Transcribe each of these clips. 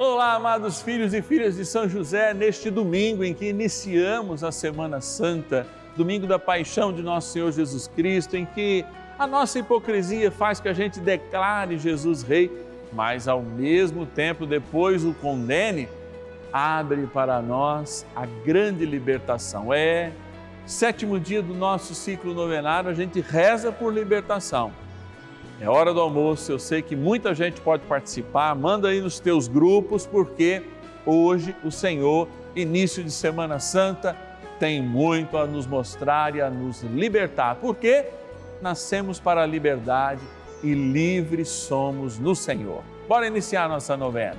Olá, amados filhos e filhas de São José, neste domingo em que iniciamos a Semana Santa, domingo da paixão de nosso Senhor Jesus Cristo, em que a nossa hipocrisia faz que a gente declare Jesus Rei, mas ao mesmo tempo depois o condene, abre para nós a grande libertação. É sétimo dia do nosso ciclo novenário, a gente reza por libertação é hora do almoço, eu sei que muita gente pode participar. Manda aí nos teus grupos, porque hoje o Senhor, início de Semana Santa, tem muito a nos mostrar e a nos libertar. Porque nascemos para a liberdade e livres somos no Senhor. Bora iniciar nossa novena.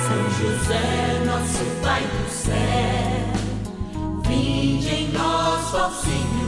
São José, nosso Pai do céu, vinde em nós, ó Senhor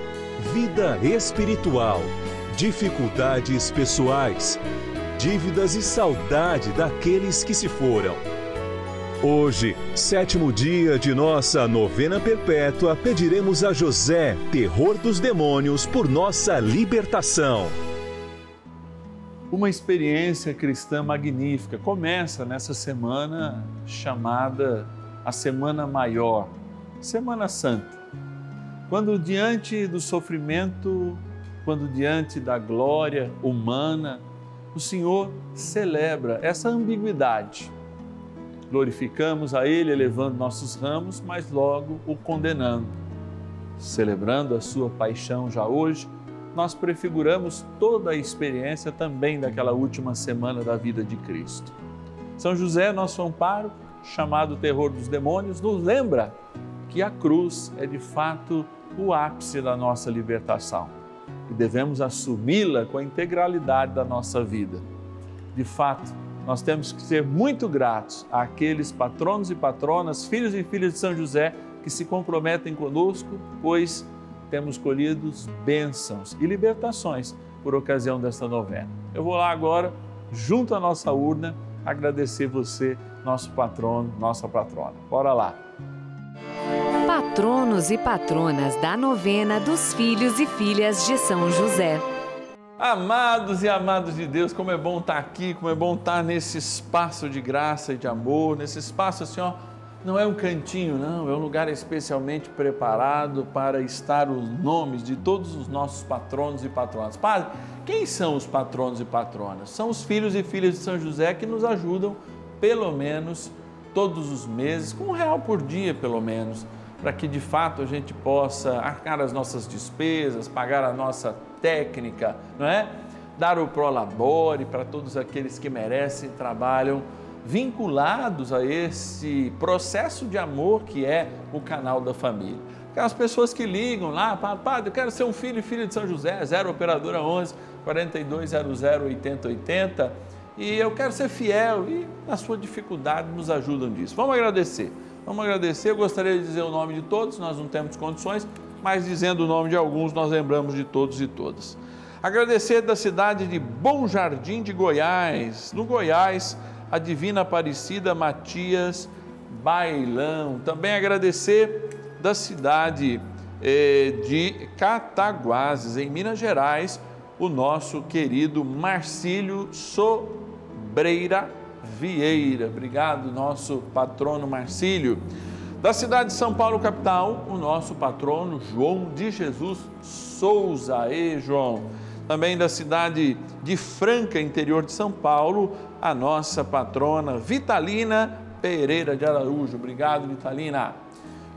vida espiritual, dificuldades pessoais, dívidas e saudade daqueles que se foram. Hoje, sétimo dia de nossa novena perpétua, pediremos a José, terror dos demônios, por nossa libertação. Uma experiência cristã magnífica começa nessa semana chamada a Semana Maior, Semana Santa. Quando diante do sofrimento, quando diante da glória humana, o Senhor celebra essa ambiguidade. Glorificamos a Ele elevando nossos ramos, mas logo o condenando. Celebrando a Sua paixão já hoje, nós prefiguramos toda a experiência também daquela última semana da vida de Cristo. São José, nosso amparo, chamado terror dos demônios, nos lembra que a cruz é de fato o ápice da nossa libertação e devemos assumi-la com a integralidade da nossa vida. De fato, nós temos que ser muito gratos àqueles patronos e patronas, filhos e filhas de São José que se comprometem conosco, pois temos colhido bênçãos e libertações por ocasião desta novena. Eu vou lá agora, junto à nossa urna, agradecer você, nosso patrono, nossa patrona. Bora lá patronos e patronas da novena dos filhos e filhas de São José. Amados e amados de Deus, como é bom estar aqui, como é bom estar nesse espaço de graça e de amor, nesse espaço assim, ó, não é um cantinho, não, é um lugar especialmente preparado para estar os nomes de todos os nossos patronos e patronas. Padre, quem são os patronos e patronas? São os filhos e filhas de São José que nos ajudam, pelo menos, todos os meses, com um real por dia, pelo menos para que de fato a gente possa arcar as nossas despesas, pagar a nossa técnica, não é? Dar o prolabore para todos aqueles que merecem e trabalham vinculados a esse processo de amor que é o canal da família. Aquelas pessoas que ligam lá, padre, eu quero ser um filho e filha de São José, 0 operadora 11 4200 8080 e eu quero ser fiel e na sua dificuldade nos ajudam disso. Vamos agradecer. Vamos agradecer. Eu gostaria de dizer o nome de todos, nós não temos condições, mas dizendo o nome de alguns, nós lembramos de todos e todas. Agradecer da cidade de Bom Jardim de Goiás, no Goiás, a Divina Aparecida Matias Bailão. Também agradecer da cidade eh, de Cataguases, em Minas Gerais, o nosso querido Marcílio Sobreira Vieira. Obrigado, nosso patrono Marcílio. Da cidade de São Paulo, capital, o nosso patrono João de Jesus Souza. E João. Também da cidade de Franca, interior de São Paulo, a nossa patrona Vitalina Pereira de Araújo. Obrigado, Vitalina.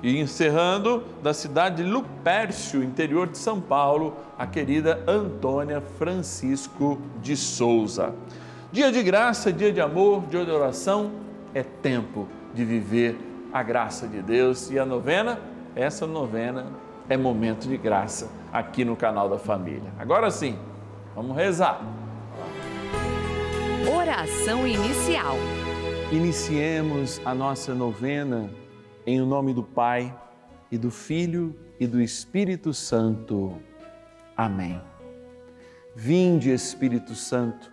E encerrando, da cidade de Lupércio, interior de São Paulo, a querida Antônia Francisco de Souza. Dia de graça, dia de amor, dia de oração, é tempo de viver a graça de Deus. E a novena, essa novena é momento de graça aqui no canal da família. Agora sim, vamos rezar. Oração inicial. Iniciemos a nossa novena em o nome do Pai e do Filho e do Espírito Santo. Amém. Vinde, Espírito Santo,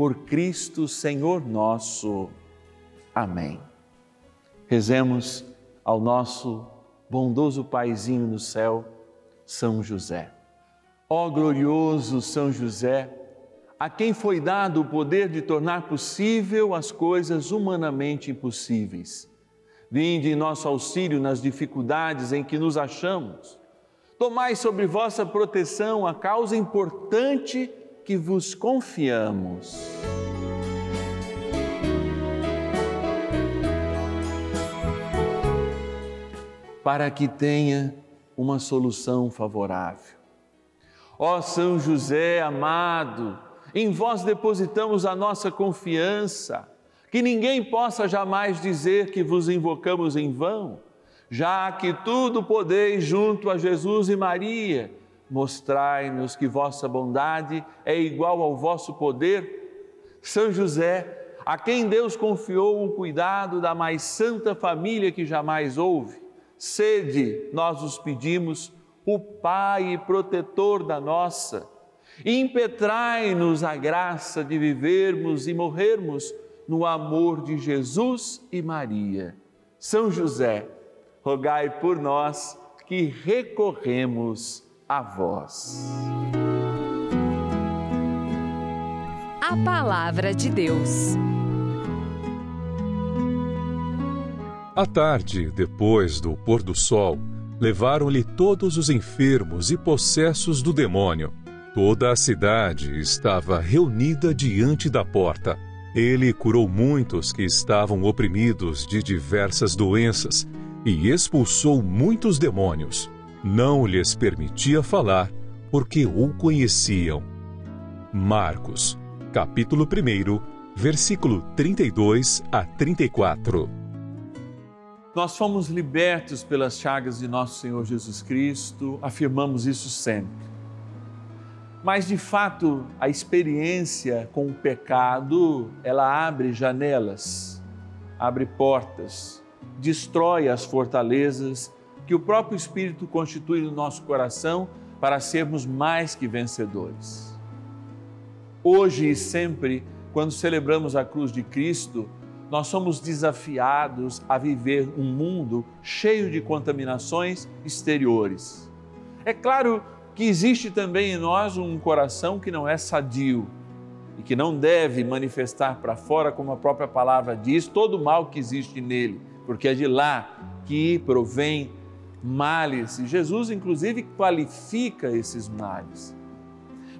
Por Cristo Senhor nosso. Amém. Rezemos ao nosso bondoso Paizinho no céu, São José. Ó glorioso São José, a quem foi dado o poder de tornar possível as coisas humanamente impossíveis Vinde em nosso auxílio nas dificuldades em que nos achamos. Tomai sobre vossa proteção a causa importante que vos confiamos. Para que tenha uma solução favorável. Ó São José amado, em vós depositamos a nossa confiança que ninguém possa jamais dizer que vos invocamos em vão, já que tudo podeis junto a Jesus e Maria, mostrai-nos que vossa bondade é igual ao vosso poder. São José, a quem Deus confiou o cuidado da mais santa família que jamais houve, sede, nós os pedimos, o Pai protetor da nossa, impetrai-nos a graça de vivermos e morrermos no amor de Jesus e Maria. São José, rogai por nós que recorremos a vós. A Palavra de Deus. À tarde, depois do pôr do sol, levaram-lhe todos os enfermos e possessos do demônio. Toda a cidade estava reunida diante da porta. Ele curou muitos que estavam oprimidos de diversas doenças e expulsou muitos demônios. Não lhes permitia falar, porque o conheciam. Marcos, capítulo 1, versículo 32 a 34. Nós fomos libertos pelas chagas de nosso Senhor Jesus Cristo, afirmamos isso sempre. Mas de fato, a experiência com o pecado, ela abre janelas, abre portas, destrói as fortalezas que o próprio Espírito constitui no nosso coração para sermos mais que vencedores. Hoje e sempre, quando celebramos a cruz de Cristo, nós somos desafiados a viver um mundo cheio de contaminações exteriores. É claro que existe também em nós um coração que não é sadio e que não deve manifestar para fora, como a própria palavra diz, todo o mal que existe nele, porque é de lá que provém males. E Jesus, inclusive, qualifica esses males.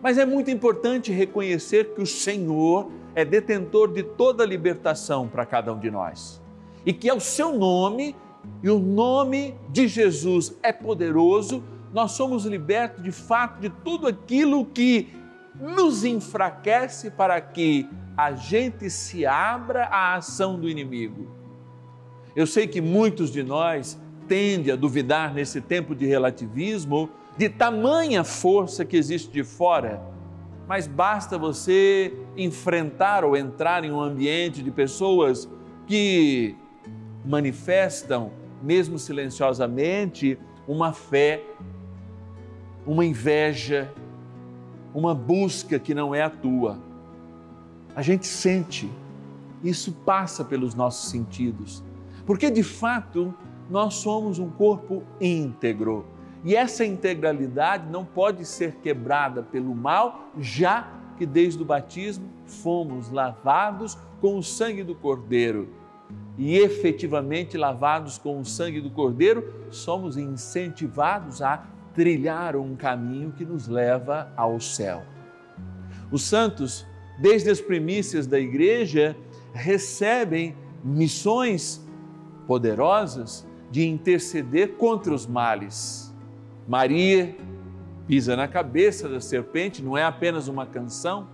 Mas é muito importante reconhecer que o Senhor é detentor de toda a libertação para cada um de nós. E que é o seu nome, e o nome de Jesus é poderoso nós somos libertos de fato de tudo aquilo que nos enfraquece para que a gente se abra à ação do inimigo. Eu sei que muitos de nós tendem a duvidar nesse tempo de relativismo de tamanha força que existe de fora, mas basta você enfrentar ou entrar em um ambiente de pessoas que manifestam, mesmo silenciosamente, uma fé, uma inveja, uma busca que não é a tua. A gente sente, isso passa pelos nossos sentidos, porque de fato nós somos um corpo íntegro e essa integralidade não pode ser quebrada pelo mal, já que desde o batismo fomos lavados com o sangue do Cordeiro. E efetivamente lavados com o sangue do Cordeiro, somos incentivados a trilhar um caminho que nos leva ao céu. Os santos, desde as primícias da igreja, recebem missões poderosas de interceder contra os males. Maria pisa na cabeça da serpente, não é apenas uma canção,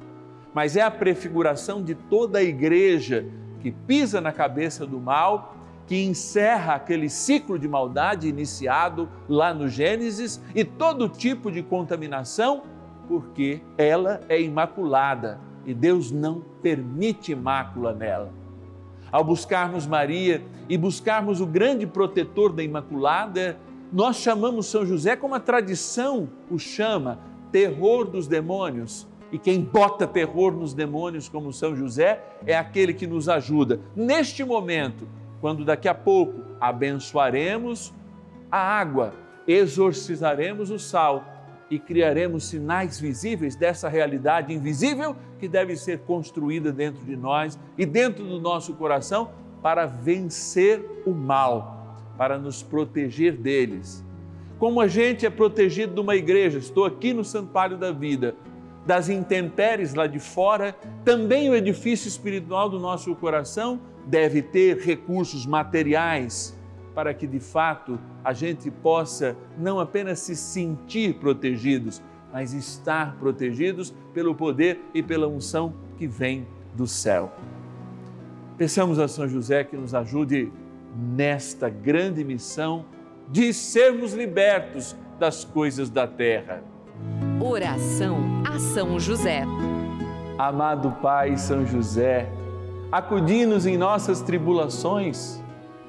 mas é a prefiguração de toda a igreja que pisa na cabeça do mal, que encerra aquele ciclo de maldade iniciado lá no Gênesis e todo tipo de contaminação, porque ela é imaculada e Deus não permite mácula nela. Ao buscarmos Maria e buscarmos o grande protetor da Imaculada, nós chamamos São José como a tradição o chama, terror dos demônios. E quem bota terror nos demônios como São José é aquele que nos ajuda. Neste momento, quando daqui a pouco abençoaremos a água, exorcizaremos o sal e criaremos sinais visíveis dessa realidade invisível que deve ser construída dentro de nós e dentro do nosso coração para vencer o mal, para nos proteger deles. Como a gente é protegido de uma igreja, estou aqui no Santuário da Vida, das intempéries lá de fora, também o edifício espiritual do nosso coração deve ter recursos materiais para que de fato a gente possa não apenas se sentir protegidos, mas estar protegidos pelo poder e pela unção que vem do céu. Peçamos a São José que nos ajude nesta grande missão de sermos libertos das coisas da terra. Oração a São José. Amado Pai São José, acudi-nos em nossas tribulações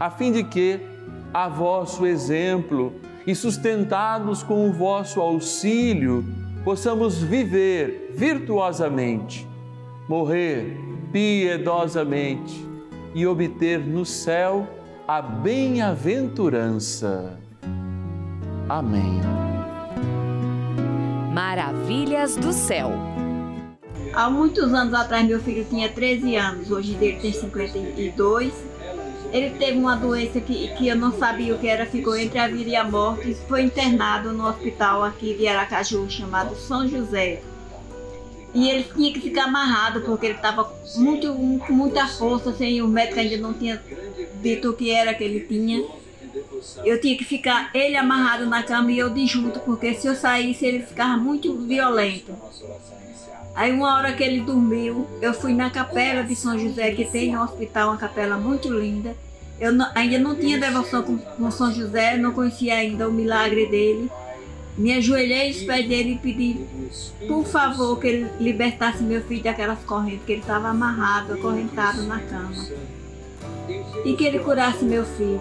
a fim de que, a vosso exemplo e sustentados com o vosso auxílio, possamos viver virtuosamente, morrer piedosamente e obter no céu a bem-aventurança. Amém. Maravilhas do céu. Há muitos anos atrás, meu filho tinha 13 anos, hoje ele tem 52 ele teve uma doença que, que eu não sabia o que era, ficou entre a vida e a morte. Foi internado no hospital aqui de Aracaju, chamado São José. E ele tinha que ficar amarrado, porque ele estava muito, com muita força, assim, o médico ainda não tinha dito o que era que ele tinha. Eu tinha que ficar ele amarrado na cama e eu de junto, porque se eu saísse ele ficava muito violento. Aí uma hora que ele dormiu, eu fui na capela de São José, que tem no hospital uma capela muito linda. Eu não- ainda não tinha devoção com, com São José, não conhecia ainda o milagre dele. Me ajoelhei aos pés dele e pedi, por favor, que ele libertasse meu filho daquelas correntes, que ele estava amarrado, acorrentado na cama. E que ele curasse meu filho.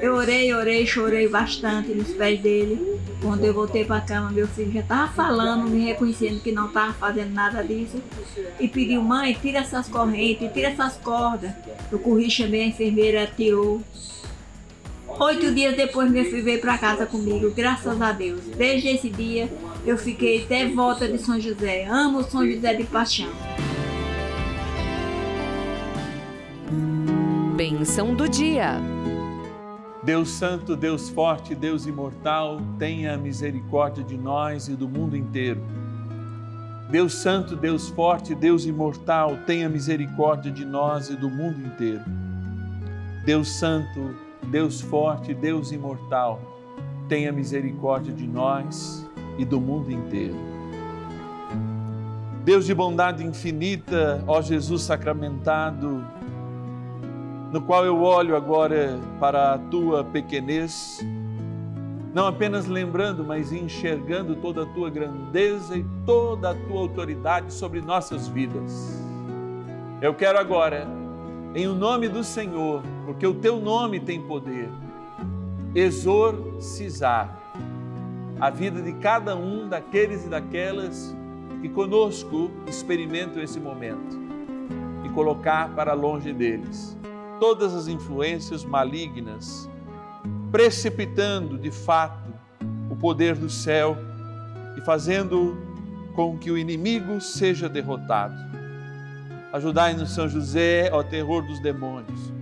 Eu orei, orei, chorei bastante nos pés dele. Quando eu voltei para a cama, meu filho já estava falando, me reconhecendo que não estava fazendo nada disso. E pediu, mãe, tira essas correntes, tira essas cordas. Eu corri, chamei a enfermeira, tirou. Oito dias depois, meu filho veio para casa comigo, graças a Deus. Desde esse dia, eu fiquei devota de São José. Amo São José de paixão. Bênção do dia. Deus Santo, Deus Forte, Deus Imortal, tenha misericórdia de nós e do mundo inteiro. Deus Santo, Deus Forte, Deus Imortal, tenha misericórdia de nós e do mundo inteiro. Deus Santo, Deus Forte, Deus Imortal, tenha misericórdia de nós e do mundo inteiro. Deus de bondade infinita, ó Jesus sacramentado, no qual eu olho agora para a tua pequenez, não apenas lembrando, mas enxergando toda a tua grandeza e toda a tua autoridade sobre nossas vidas. Eu quero agora, em o nome do Senhor, porque o teu nome tem poder, exorcizar a vida de cada um daqueles e daquelas que conosco experimentam esse momento e colocar para longe deles todas as influências malignas, precipitando de fato o poder do céu e fazendo com que o inimigo seja derrotado. Ajudai-nos, São José, ao terror dos demônios.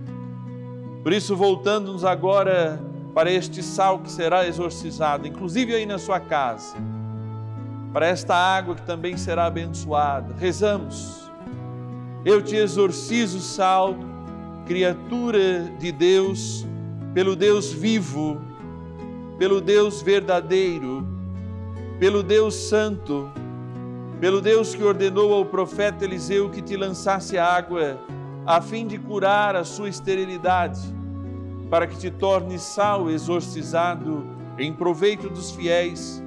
Por isso, voltando-nos agora para este sal que será exorcizado, inclusive aí na sua casa, para esta água que também será abençoada, rezamos. Eu te exorcizo, sal, criatura de Deus, pelo Deus vivo, pelo Deus verdadeiro, pelo Deus santo, pelo Deus que ordenou ao profeta Eliseu que te lançasse água, a fim de curar a sua esterilidade, para que te torne sal exorcizado em proveito dos fiéis,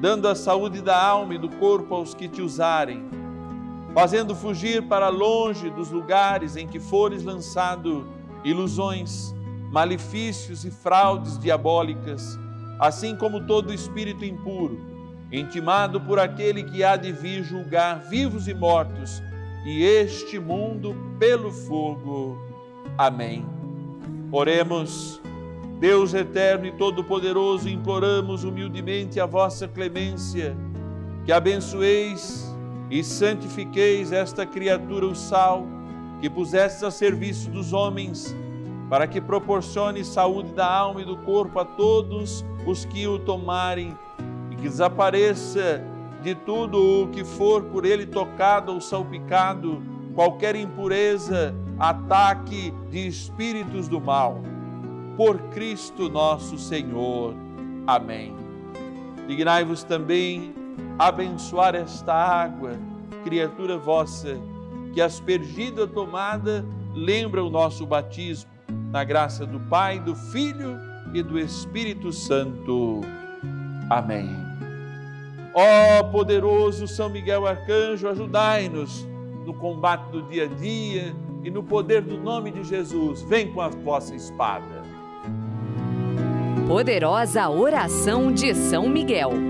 dando a saúde da alma e do corpo aos que te usarem fazendo fugir para longe dos lugares em que fores lançado ilusões, malefícios e fraudes diabólicas, assim como todo espírito impuro, intimado por aquele que há de vir julgar vivos e mortos, e este mundo pelo fogo. Amém. Oremos. Deus eterno e todo-poderoso, imploramos humildemente a vossa clemência, que abençoeis e santifiqueis esta criatura, o sal, que pusestes a serviço dos homens, para que proporcione saúde da alma e do corpo a todos os que o tomarem, e que desapareça de tudo o que for por ele tocado ou salpicado, qualquer impureza, ataque de espíritos do mal. Por Cristo nosso Senhor. Amém. Dignai-vos também abençoar esta água, criatura vossa, que aspergida tomada lembra o nosso batismo, na graça do Pai, do Filho e do Espírito Santo. Amém. Ó poderoso São Miguel Arcanjo, ajudai-nos no combate do dia a dia e no poder do nome de Jesus. Vem com a vossa espada. Poderosa oração de São Miguel.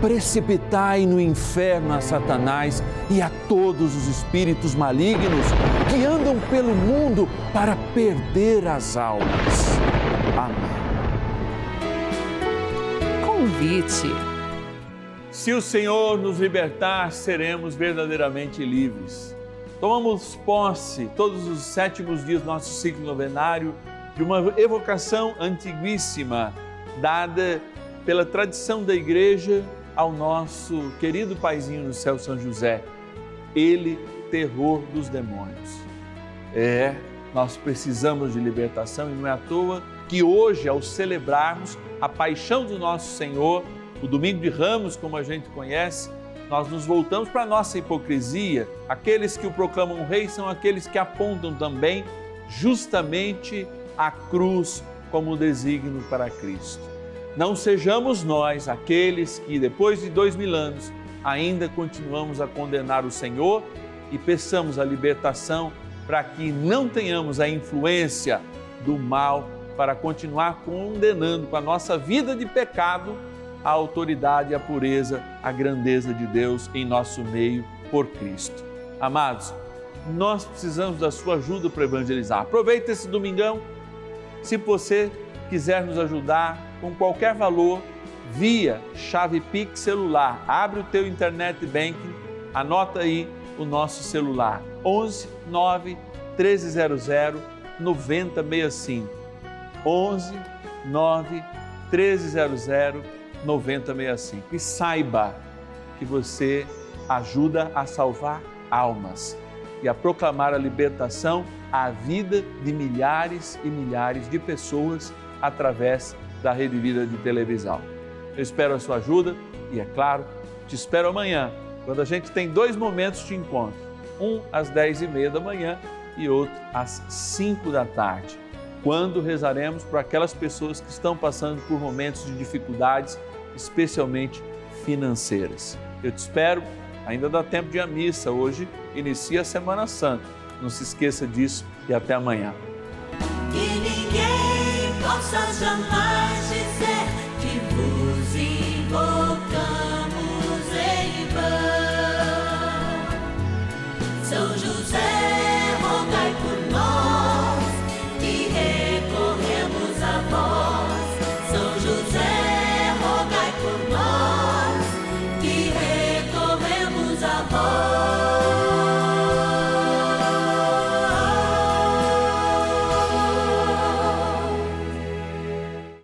precipitai no inferno a Satanás e a todos os espíritos malignos que andam pelo mundo para perder as almas. Amém. Convite. Se o Senhor nos libertar, seremos verdadeiramente livres. Tomamos posse todos os sétimos dias do nosso ciclo novenário de uma evocação antiguíssima dada pela tradição da igreja ao nosso querido paizinho no céu, São José. Ele, terror dos demônios. É, nós precisamos de libertação e não é à toa que hoje, ao celebrarmos a paixão do nosso Senhor, o domingo de Ramos, como a gente conhece, nós nos voltamos para a nossa hipocrisia. Aqueles que o proclamam rei são aqueles que apontam também justamente a cruz como desígnio para Cristo. Não sejamos nós aqueles que, depois de dois mil anos, ainda continuamos a condenar o Senhor e peçamos a libertação para que não tenhamos a influência do mal para continuar condenando com a nossa vida de pecado a autoridade, a pureza, a grandeza de Deus em nosso meio por Cristo. Amados, nós precisamos da sua ajuda para evangelizar. Aproveita esse domingão. Se você quiser nos ajudar com qualquer valor, via chave Pix celular, abre o teu internet banking, anota aí o nosso celular 11 9 1300 9065. 11 9 1300 9065. E saiba que você ajuda a salvar almas e a proclamar a libertação à vida de milhares e milhares de pessoas através da Rede Vida de televisão. Eu espero a sua ajuda e, é claro, te espero amanhã, quando a gente tem dois momentos de encontro: um às dez e meia da manhã e outro às cinco da tarde quando rezaremos por aquelas pessoas que estão passando por momentos de dificuldades, especialmente financeiras. Eu te espero, ainda dá tempo de à missa. Hoje inicia a Semana Santa. Não se esqueça disso e até amanhã. Que ninguém possa jamais